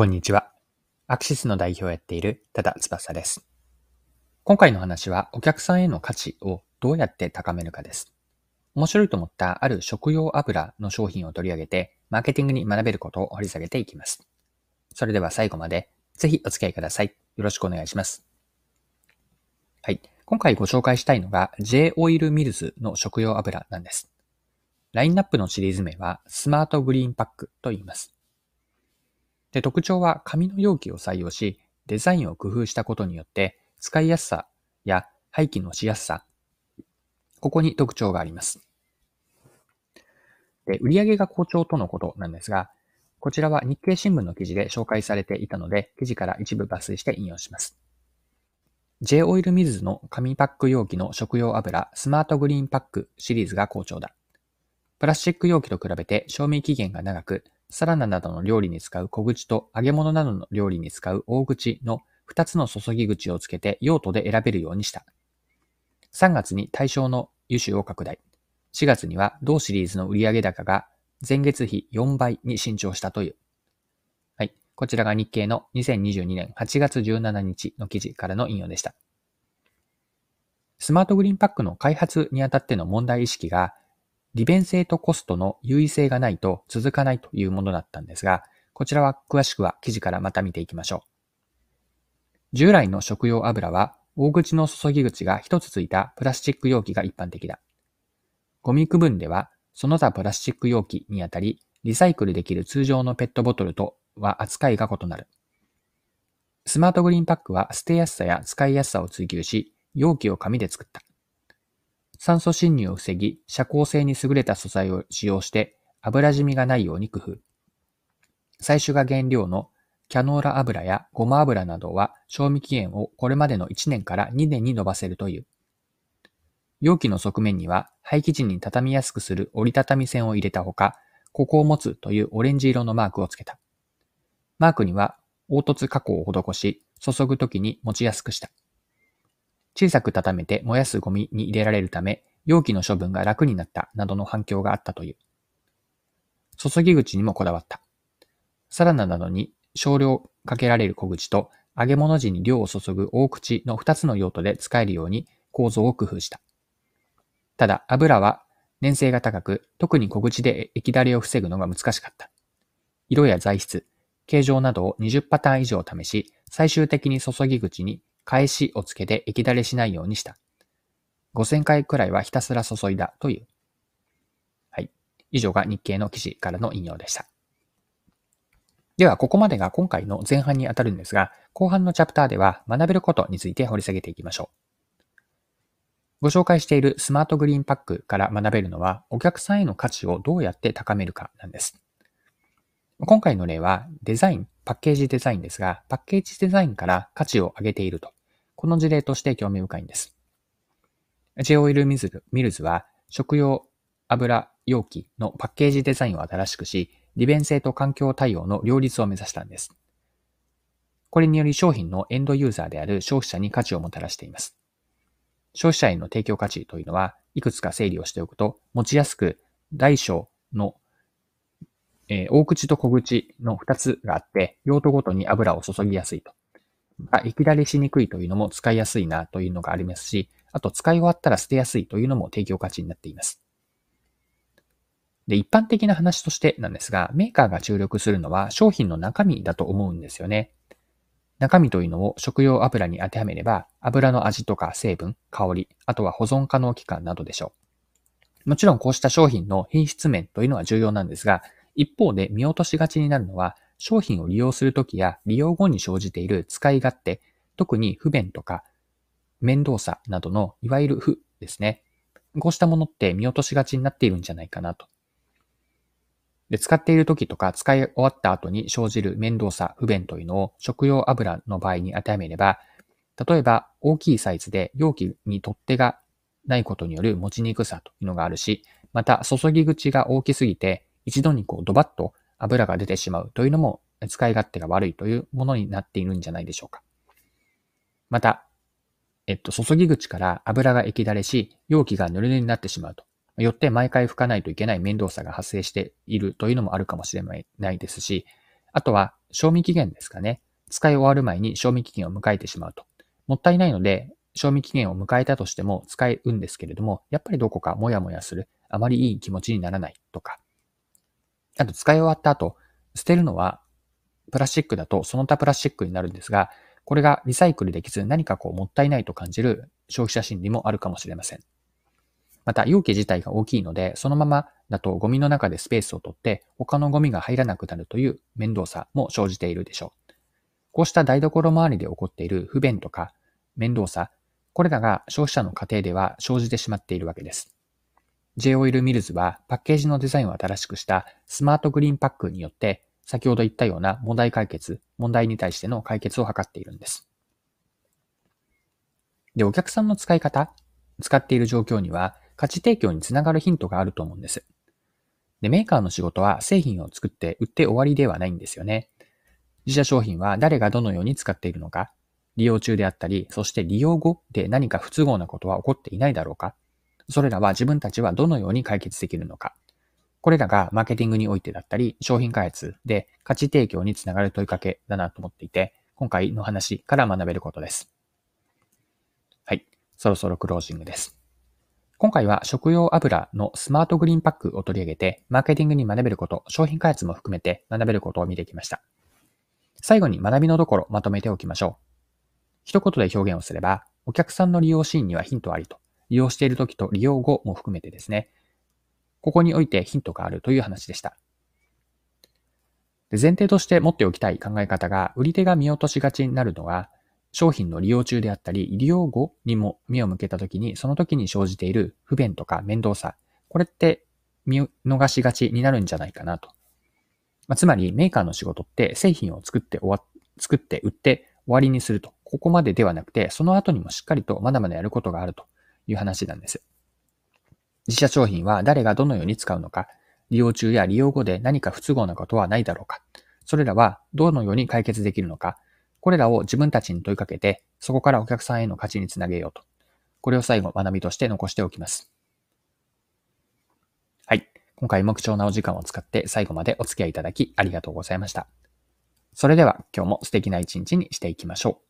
こんにちは。アクシスの代表をやっている多田翼です。今回の話はお客さんへの価値をどうやって高めるかです。面白いと思ったある食用油の商品を取り上げて、マーケティングに学べることを掘り下げていきます。それでは最後までぜひお付き合いください。よろしくお願いします。はい。今回ご紹介したいのが J オイルミルズの食用油なんです。ラインナップのシリーズ名はスマートグリーンパックと言います。で、特徴は紙の容器を採用し、デザインを工夫したことによって、使いやすさや廃棄のしやすさ、ここに特徴があります。で、売上が好調とのことなんですが、こちらは日経新聞の記事で紹介されていたので、記事から一部抜粋して引用します。J オイルミズの紙パック容器の食用油スマートグリーンパックシリーズが好調だ。プラスチック容器と比べて賞味期限が長く、サラダなどの料理に使う小口と揚げ物などの料理に使う大口の2つの注ぎ口をつけて用途で選べるようにした。3月に対象の油種を拡大。4月には同シリーズの売上高が前月比4倍に伸長したという。はい。こちらが日経の2022年8月17日の記事からの引用でした。スマートグリーンパックの開発にあたっての問題意識が利便性とコストの優位性がないと続かないというものだったんですが、こちらは詳しくは記事からまた見ていきましょう。従来の食用油は大口の注ぎ口が一つついたプラスチック容器が一般的だ。ゴミ区分ではその他プラスチック容器にあたり、リサイクルできる通常のペットボトルとは扱いが異なる。スマートグリーンパックは捨てやすさや使いやすさを追求し、容器を紙で作った。酸素侵入を防ぎ、遮光性に優れた素材を使用して油染みがないように工夫。最初が原料のキャノーラ油やごま油などは賞味期限をこれまでの1年から2年に伸ばせるという。容器の側面には廃棄時に畳みやすくする折りたたみ線を入れたほか、ここを持つというオレンジ色のマークをつけた。マークには凹凸加工を施し、注ぐときに持ちやすくした。小さく畳めて燃やすゴミに入れられるため、容器の処分が楽になったなどの反響があったという。注ぎ口にもこだわった。サラダなどに少量かけられる小口と揚げ物時に量を注ぐ大口の2つの用途で使えるように構造を工夫した。ただ油は粘性が高く、特に小口で液だれを防ぐのが難しかった。色や材質、形状などを20パターン以上試し、最終的に注ぎ口に返しをつけて液だれしないようにした。5000回くらいはひたすら注いだという。はい。以上が日経の記事からの引用でした。では、ここまでが今回の前半にあたるんですが、後半のチャプターでは学べることについて掘り下げていきましょう。ご紹介しているスマートグリーンパックから学べるのは、お客さんへの価値をどうやって高めるかなんです。今回の例はデザイン、パッケージデザインですが、パッケージデザインから価値を上げているとこの事例として興味深いんです。J オイルミルズは食用油容器のパッケージデザインを新しくし、利便性と環境対応の両立を目指したんです。これにより商品のエンドユーザーである消費者に価値をもたらしています。消費者への提供価値というのは、いくつか整理をしておくと、持ちやすく、大小の、えー、大口と小口の2つがあって、用途ごとに油を注ぎやすいと。が液だれしにくいというのも使いやすいなというのがありますし、あと使い終わったら捨てやすいというのも提供価値になっています。で、一般的な話としてなんですが、メーカーが注力するのは商品の中身だと思うんですよね。中身というのを食用油に当てはめれば、油の味とか成分、香り、あとは保存可能期間などでしょう。もちろんこうした商品の品質面というのは重要なんですが、一方で見落としがちになるのは、商品を利用するときや利用後に生じている使い勝手、特に不便とか面倒さなどのいわゆる負ですね。こうしたものって見落としがちになっているんじゃないかなと。で使っている時とか使い終わった後に生じる面倒さ、不便というのを食用油の場合に当てはめれば、例えば大きいサイズで容器に取っ手がないことによる持ちにくさというのがあるし、また注ぎ口が大きすぎて一度にこうドバッと油が出てしまうというのも使い勝手が悪いというものになっているんじゃないでしょうか。また、えっと、注ぎ口から油が液だれし、容器がぬるぬるになってしまうと。よって毎回拭かないといけない面倒さが発生しているというのもあるかもしれないですし、あとは、賞味期限ですかね。使い終わる前に賞味期限を迎えてしまうと。もったいないので、賞味期限を迎えたとしても使えるんですけれども、やっぱりどこかモヤモヤする、あまりいい気持ちにならないとか。あと、使い終わった後、捨てるのは、プラスチックだとその他プラスチックになるんですが、これがリサイクルできず何かこうもったいないと感じる消費者心理もあるかもしれません。また、容器自体が大きいので、そのままだとゴミの中でスペースを取って他のゴミが入らなくなるという面倒さも生じているでしょう。こうした台所周りで起こっている不便とか面倒さ、これらが消費者の家庭では生じてしまっているわけです。J オイルミルズはパッケージのデザインを新しくしたスマートグリーンパックによって先ほど言ったような問題解決、問題に対しての解決を図っているんです。で、お客さんの使い方、使っている状況には価値提供につながるヒントがあると思うんです。で、メーカーの仕事は製品を作って売って終わりではないんですよね。自社商品は誰がどのように使っているのか、利用中であったり、そして利用後で何か不都合なことは起こっていないだろうか、それらは自分たちはどのように解決できるのか、これらがマーケティングにおいてだったり、商品開発で価値提供につながる問いかけだなと思っていて、今回の話から学べることです。はい。そろそろクロージングです。今回は食用油のスマートグリーンパックを取り上げて、マーケティングに学べること、商品開発も含めて学べることを見てきました。最後に学びのところまとめておきましょう。一言で表現をすれば、お客さんの利用シーンにはヒントありと、利用している時と利用後も含めてですね、ここにおいてヒントがあるという話でした。で前提として持っておきたい考え方が、売り手が見落としがちになるのは、商品の利用中であったり、利用後にも目を向けたときに、その時に生じている不便とか面倒さ、これって見逃しがちになるんじゃないかなと。まあ、つまり、メーカーの仕事って製品を作って終わ、作って売って終わりにすると。ここまでではなくて、その後にもしっかりとまだまだやることがあるという話なんです。自社商品は誰がどのように使うのか、利用中や利用後で何か不都合なことはないだろうか、それらはどのように解決できるのか、これらを自分たちに問いかけて、そこからお客さんへの価値につなげようと。これを最後学びとして残しておきます。はい。今回も貴重なお時間を使って最後までお付き合いいただきありがとうございました。それでは今日も素敵な一日にしていきましょう。